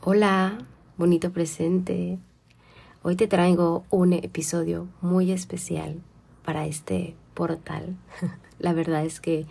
Hola, bonito presente. Hoy te traigo un episodio muy especial para este portal. La verdad es que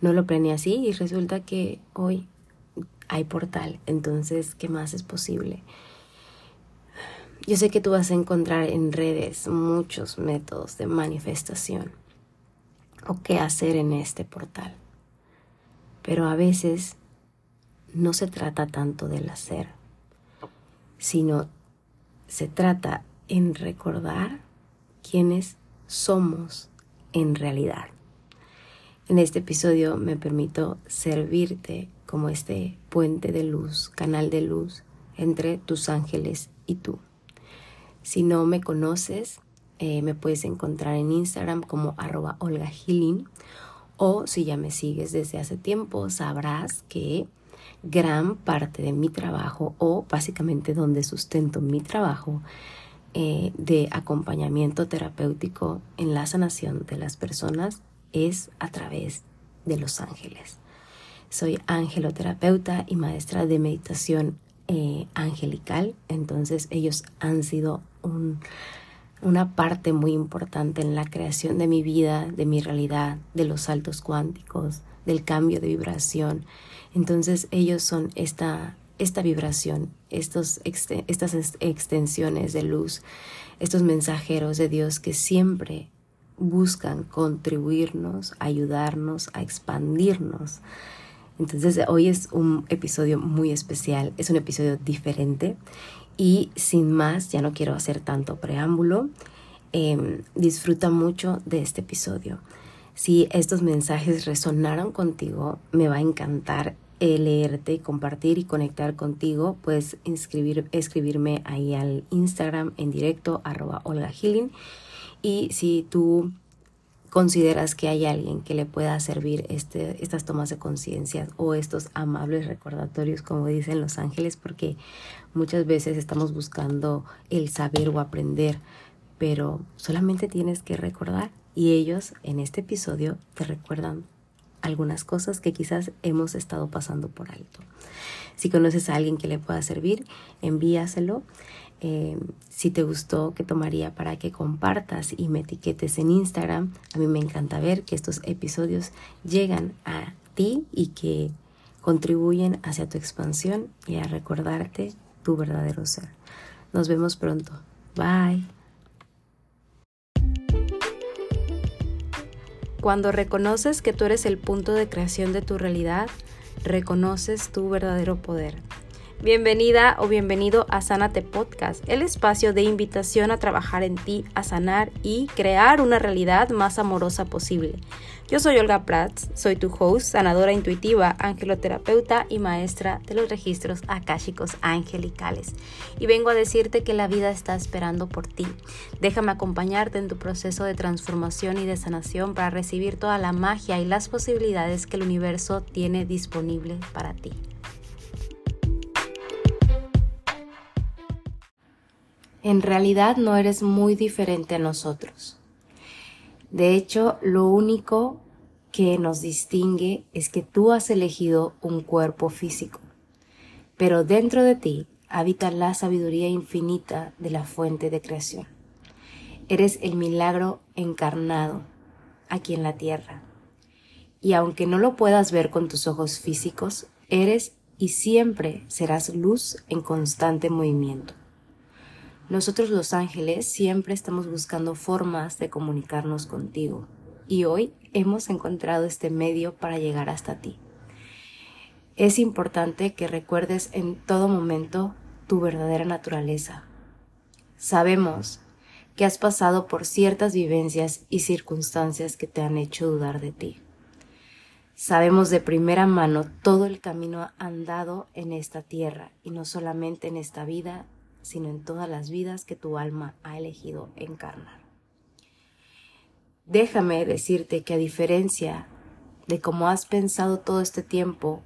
no lo planeé así y resulta que hoy hay portal, entonces, ¿qué más es posible? Yo sé que tú vas a encontrar en redes muchos métodos de manifestación o qué hacer en este portal, pero a veces no se trata tanto del hacer, sino se trata en recordar quiénes somos en realidad. En este episodio me permito servirte como este puente de luz, canal de luz entre tus ángeles y tú. Si no me conoces, eh, me puedes encontrar en Instagram como arroba Olga o si ya me sigues desde hace tiempo, sabrás que gran parte de mi trabajo o básicamente donde sustento mi trabajo eh, de acompañamiento terapéutico en la sanación de las personas es a través de los ángeles. Soy angeloterapeuta y maestra de meditación eh, angelical, entonces ellos han sido una parte muy importante en la creación de mi vida, de mi realidad, de los saltos cuánticos, del cambio de vibración. Entonces ellos son esta, esta vibración, estos, estas extensiones de luz, estos mensajeros de Dios que siempre buscan contribuirnos, ayudarnos a expandirnos. Entonces hoy es un episodio muy especial, es un episodio diferente y sin más, ya no quiero hacer tanto preámbulo, em, disfruta mucho de este episodio. Si estos mensajes resonaron contigo, me va a encantar leerte, compartir y conectar contigo, puedes inscribir, escribirme ahí al Instagram en directo arroba Olga Healing. Y si tú consideras que hay alguien que le pueda servir este, estas tomas de conciencia o estos amables recordatorios, como dicen los ángeles, porque muchas veces estamos buscando el saber o aprender, pero solamente tienes que recordar y ellos en este episodio te recuerdan algunas cosas que quizás hemos estado pasando por alto. Si conoces a alguien que le pueda servir, envíaselo. Eh, si te gustó, que tomaría para que compartas y me etiquetes en Instagram. A mí me encanta ver que estos episodios llegan a ti y que contribuyen hacia tu expansión y a recordarte tu verdadero ser. Nos vemos pronto. Bye. Cuando reconoces que tú eres el punto de creación de tu realidad, reconoces tu verdadero poder. Bienvenida o bienvenido a Sánate Podcast, el espacio de invitación a trabajar en ti, a sanar y crear una realidad más amorosa posible. Yo soy Olga Prats, soy tu host, sanadora intuitiva, angeloterapeuta y maestra de los registros akáshicos angelicales. Y vengo a decirte que la vida está esperando por ti. Déjame acompañarte en tu proceso de transformación y de sanación para recibir toda la magia y las posibilidades que el universo tiene disponible para ti. En realidad no eres muy diferente a nosotros. De hecho, lo único que nos distingue es que tú has elegido un cuerpo físico, pero dentro de ti habita la sabiduría infinita de la fuente de creación. Eres el milagro encarnado aquí en la tierra. Y aunque no lo puedas ver con tus ojos físicos, eres y siempre serás luz en constante movimiento. Nosotros los ángeles siempre estamos buscando formas de comunicarnos contigo y hoy hemos encontrado este medio para llegar hasta ti. Es importante que recuerdes en todo momento tu verdadera naturaleza. Sabemos que has pasado por ciertas vivencias y circunstancias que te han hecho dudar de ti. Sabemos de primera mano todo el camino andado en esta tierra y no solamente en esta vida, sino en todas las vidas que tu alma ha elegido encarnar. Déjame decirte que a diferencia de cómo has pensado todo este tiempo,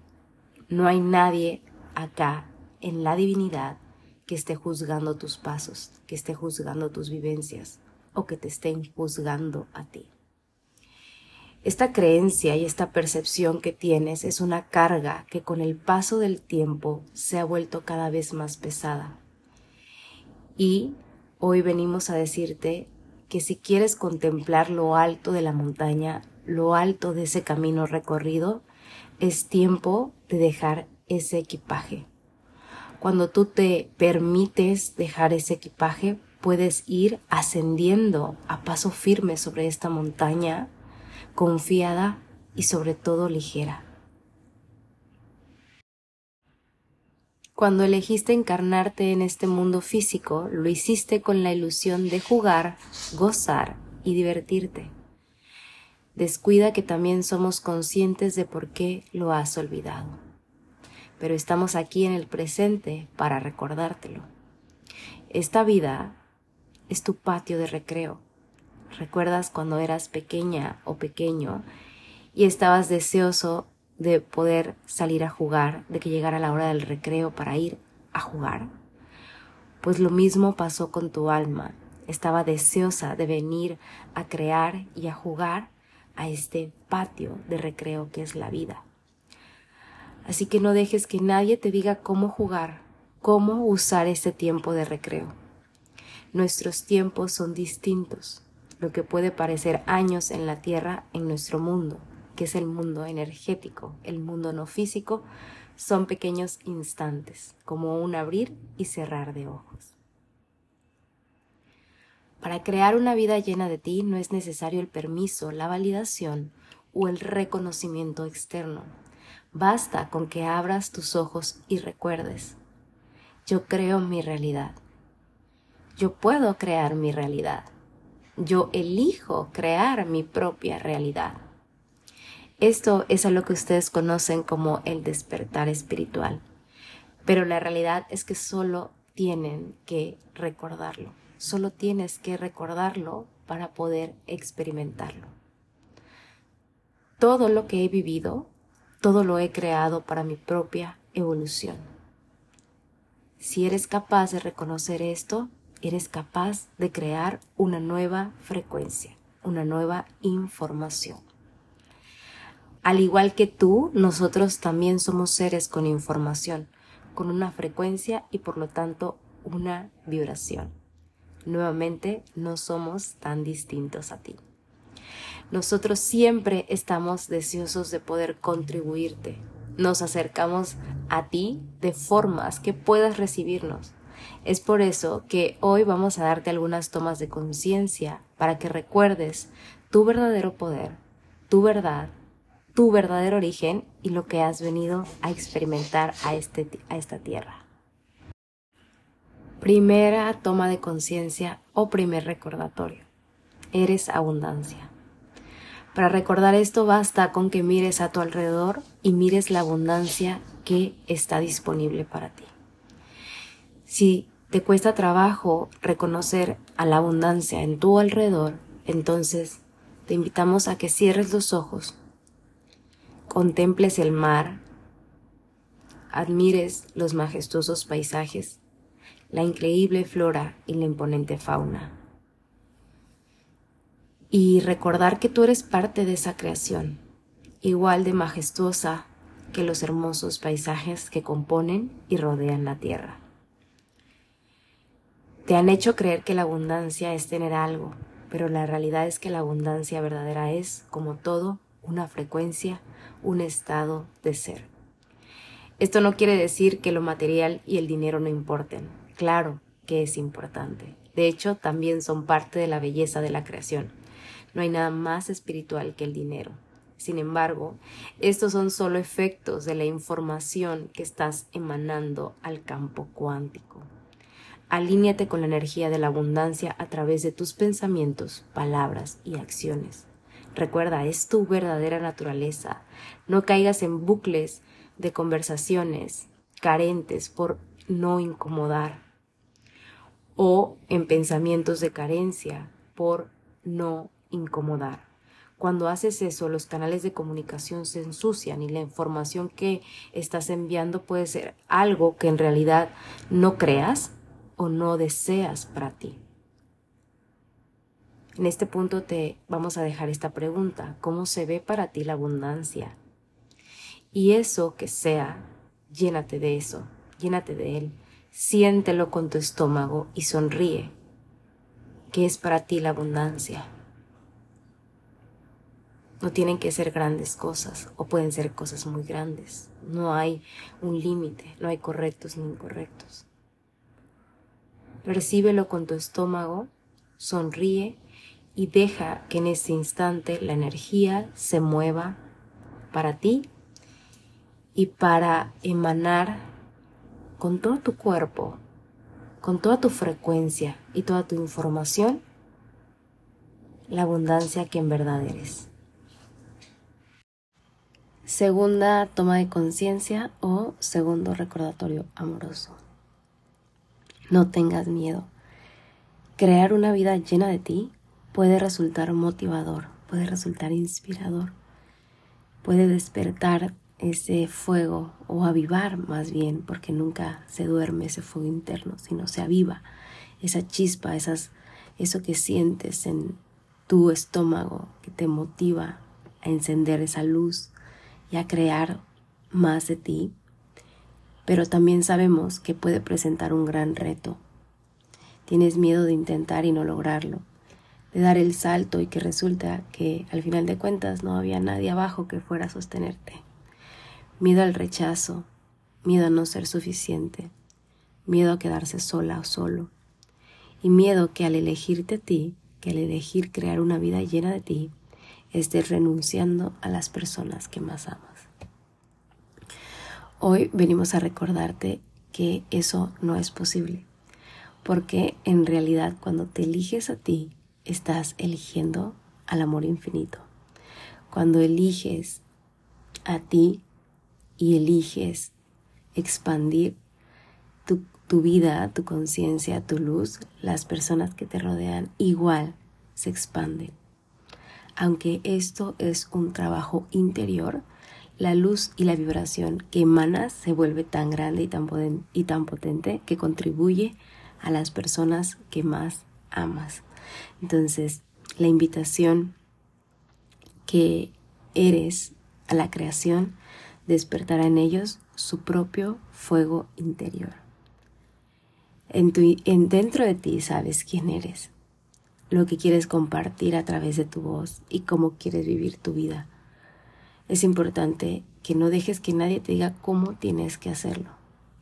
no hay nadie acá en la divinidad que esté juzgando tus pasos, que esté juzgando tus vivencias o que te estén juzgando a ti. Esta creencia y esta percepción que tienes es una carga que con el paso del tiempo se ha vuelto cada vez más pesada. Y hoy venimos a decirte que si quieres contemplar lo alto de la montaña, lo alto de ese camino recorrido, es tiempo de dejar ese equipaje. Cuando tú te permites dejar ese equipaje, puedes ir ascendiendo a paso firme sobre esta montaña, confiada y sobre todo ligera. Cuando elegiste encarnarte en este mundo físico, lo hiciste con la ilusión de jugar, gozar y divertirte. Descuida que también somos conscientes de por qué lo has olvidado. Pero estamos aquí en el presente para recordártelo. Esta vida es tu patio de recreo. ¿Recuerdas cuando eras pequeña o pequeño y estabas deseoso de poder salir a jugar, de que llegara la hora del recreo para ir a jugar. Pues lo mismo pasó con tu alma. Estaba deseosa de venir a crear y a jugar a este patio de recreo que es la vida. Así que no dejes que nadie te diga cómo jugar, cómo usar este tiempo de recreo. Nuestros tiempos son distintos, lo que puede parecer años en la tierra en nuestro mundo que es el mundo energético, el mundo no físico, son pequeños instantes, como un abrir y cerrar de ojos. Para crear una vida llena de ti no es necesario el permiso, la validación o el reconocimiento externo. Basta con que abras tus ojos y recuerdes, yo creo mi realidad. Yo puedo crear mi realidad. Yo elijo crear mi propia realidad. Esto es a lo que ustedes conocen como el despertar espiritual. Pero la realidad es que solo tienen que recordarlo. Solo tienes que recordarlo para poder experimentarlo. Todo lo que he vivido, todo lo he creado para mi propia evolución. Si eres capaz de reconocer esto, eres capaz de crear una nueva frecuencia, una nueva información. Al igual que tú, nosotros también somos seres con información, con una frecuencia y por lo tanto una vibración. Nuevamente, no somos tan distintos a ti. Nosotros siempre estamos deseosos de poder contribuirte. Nos acercamos a ti de formas que puedas recibirnos. Es por eso que hoy vamos a darte algunas tomas de conciencia para que recuerdes tu verdadero poder, tu verdad tu verdadero origen y lo que has venido a experimentar a, este, a esta tierra. Primera toma de conciencia o primer recordatorio. Eres abundancia. Para recordar esto basta con que mires a tu alrededor y mires la abundancia que está disponible para ti. Si te cuesta trabajo reconocer a la abundancia en tu alrededor, entonces te invitamos a que cierres los ojos contemples el mar, admires los majestuosos paisajes, la increíble flora y la imponente fauna. Y recordar que tú eres parte de esa creación, igual de majestuosa que los hermosos paisajes que componen y rodean la tierra. Te han hecho creer que la abundancia es tener algo, pero la realidad es que la abundancia verdadera es, como todo, una frecuencia, un estado de ser. Esto no quiere decir que lo material y el dinero no importen. Claro que es importante. De hecho, también son parte de la belleza de la creación. No hay nada más espiritual que el dinero. Sin embargo, estos son solo efectos de la información que estás emanando al campo cuántico. Alíñate con la energía de la abundancia a través de tus pensamientos, palabras y acciones. Recuerda, es tu verdadera naturaleza. No caigas en bucles de conversaciones carentes por no incomodar o en pensamientos de carencia por no incomodar. Cuando haces eso, los canales de comunicación se ensucian y la información que estás enviando puede ser algo que en realidad no creas o no deseas para ti. En este punto te vamos a dejar esta pregunta. ¿Cómo se ve para ti la abundancia? Y eso que sea, llénate de eso, llénate de él. Siéntelo con tu estómago y sonríe. ¿Qué es para ti la abundancia? No tienen que ser grandes cosas o pueden ser cosas muy grandes. No hay un límite, no hay correctos ni incorrectos. Percíbelo con tu estómago, sonríe y deja que en este instante la energía se mueva para ti y para emanar con todo tu cuerpo, con toda tu frecuencia y toda tu información la abundancia que en verdad eres. Segunda toma de conciencia o segundo recordatorio amoroso. No tengas miedo. Crear una vida llena de ti puede resultar motivador, puede resultar inspirador, puede despertar ese fuego o avivar más bien, porque nunca se duerme ese fuego interno, sino se aviva esa chispa, esas, eso que sientes en tu estómago que te motiva a encender esa luz y a crear más de ti. Pero también sabemos que puede presentar un gran reto. Tienes miedo de intentar y no lograrlo de dar el salto y que resulta que al final de cuentas no había nadie abajo que fuera a sostenerte. Miedo al rechazo, miedo a no ser suficiente, miedo a quedarse sola o solo, y miedo que al elegirte a ti, que al elegir crear una vida llena de ti, estés renunciando a las personas que más amas. Hoy venimos a recordarte que eso no es posible, porque en realidad cuando te eliges a ti, estás eligiendo al amor infinito. Cuando eliges a ti y eliges expandir tu, vida, tu conciencia, tu luz, las personas que te rodean igual se expanden. Aunque esto es un trabajo interior, la luz y la vibración que emanas se vuelve tan grande y tan potente que contribuye a las personas que más amas. Entonces, la invitación que eres a la creación despertará en ellos su propio fuego interior. En en, dentro de ti sabes quién eres, lo que quieres compartir a través de tu voz y cómo quieres vivir tu vida. Es importante que no dejes que nadie te diga cómo tienes que hacerlo,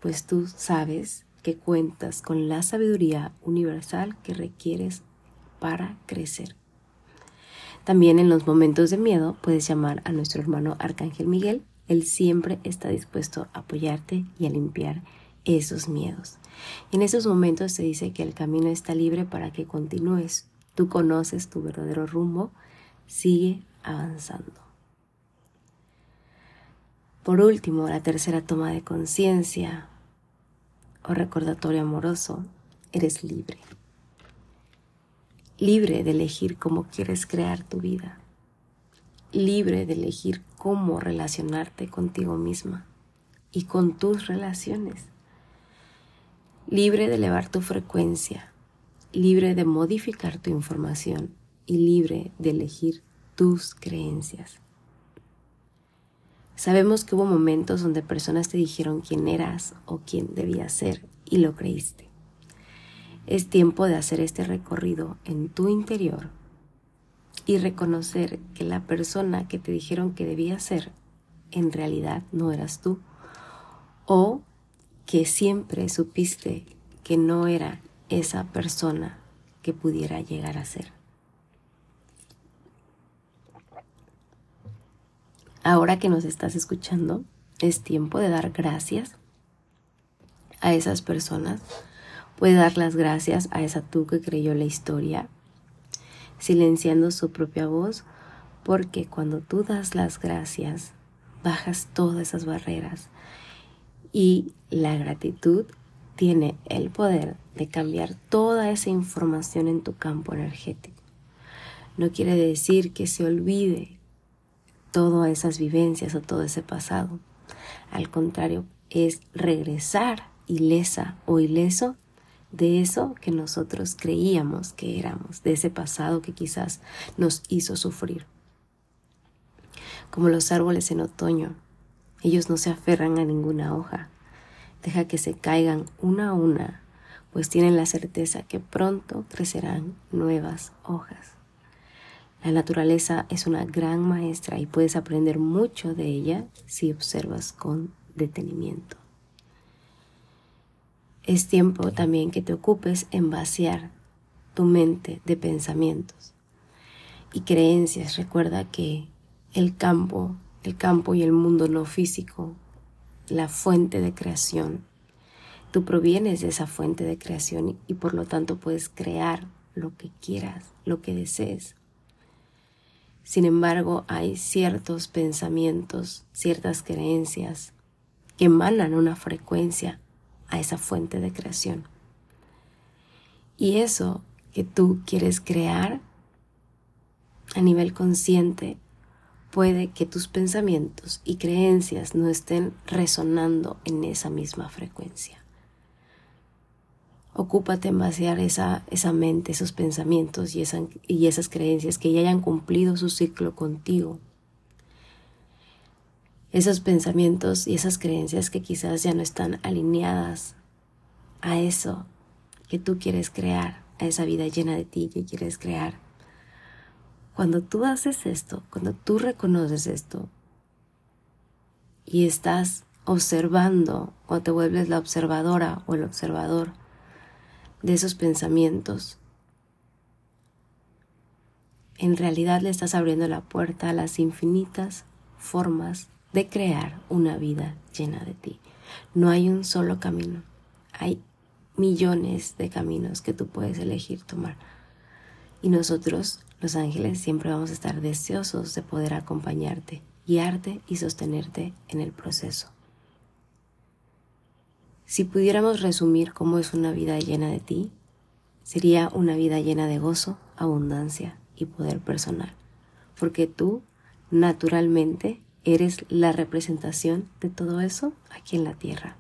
pues tú sabes que cuentas con la sabiduría universal que requieres para crecer. También en los momentos de miedo puedes llamar a nuestro hermano Arcángel Miguel. Él siempre está dispuesto a apoyarte y a limpiar esos miedos. En esos momentos se dice que el camino está libre para que continúes. Tú conoces tu verdadero rumbo. Sigue avanzando. Por último, la tercera toma de conciencia o recordatorio amoroso, eres libre libre de elegir cómo quieres crear tu vida, libre de elegir cómo relacionarte contigo misma y con tus relaciones, libre de elevar tu frecuencia, libre de modificar tu información y libre de elegir tus creencias. Sabemos que hubo momentos donde personas te dijeron quién eras o quién debías ser y lo creíste. Es tiempo de hacer este recorrido en tu interior y reconocer que la persona que te dijeron que debías ser en realidad no eras tú o que siempre supiste que no era esa persona que pudiera llegar a ser. Ahora que nos estás escuchando, es tiempo de dar gracias a esas personas Puede dar las gracias a esa tú que creyó la historia, silenciando su propia voz, porque cuando tú das las gracias, bajas todas esas barreras y la gratitud tiene el poder de cambiar toda esa información en tu campo energético. No quiere decir que se olvide todas esas vivencias o todo ese pasado. Al contrario, es regresar ilesa o ileso de eso que nosotros creíamos que éramos, de ese pasado que quizás nos hizo sufrir. Como los árboles en otoño, ellos no se aferran a ninguna hoja, deja que se caigan una a una, pues tienen la certeza que pronto crecerán nuevas hojas. La naturaleza es una gran maestra y puedes aprender mucho de ella si observas con detenimiento. Es tiempo también que te ocupes en vaciar tu mente de pensamientos y creencias. Recuerda que el campo, el campo y el mundo no físico, la fuente de creación, tú provienes de esa fuente de creación y por lo tanto puedes crear lo que quieras, lo que desees. Sin embargo, hay ciertos pensamientos, ciertas creencias que emanan una frecuencia a esa fuente de creación. Y eso que tú quieres crear a nivel consciente puede que tus pensamientos y creencias no estén resonando en esa misma frecuencia. Ocúpate en vaciar esa, esa mente, esos pensamientos y, y esas creencias que ya hayan cumplido su ciclo contigo. Esos pensamientos y esas creencias que quizás ya no están alineadas a eso que tú quieres crear, a esa vida llena de ti que quieres crear. Cuando tú haces esto, cuando tú reconoces esto y estás observando o te vuelves la observadora o el observador de esos pensamientos, en realidad le estás abriendo la puerta a las infinitas formas de crear una vida llena de ti. No hay un solo camino, hay millones de caminos que tú puedes elegir tomar. Y nosotros, los ángeles, siempre vamos a estar deseosos de poder acompañarte, guiarte y sostenerte en el proceso. Si pudiéramos resumir cómo es una vida llena de ti, sería una vida llena de gozo, abundancia y poder personal, porque tú naturalmente eres la representación de todo eso aquí en la tierra.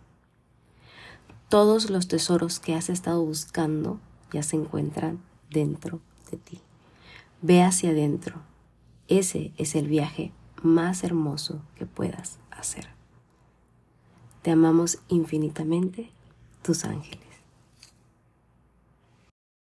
Todos los tesoros que has estado buscando ya se encuentran dentro de ti. Ve hacia adentro. Ese es el viaje más hermoso que puedas hacer. Te amamos infinitamente, tus ángeles.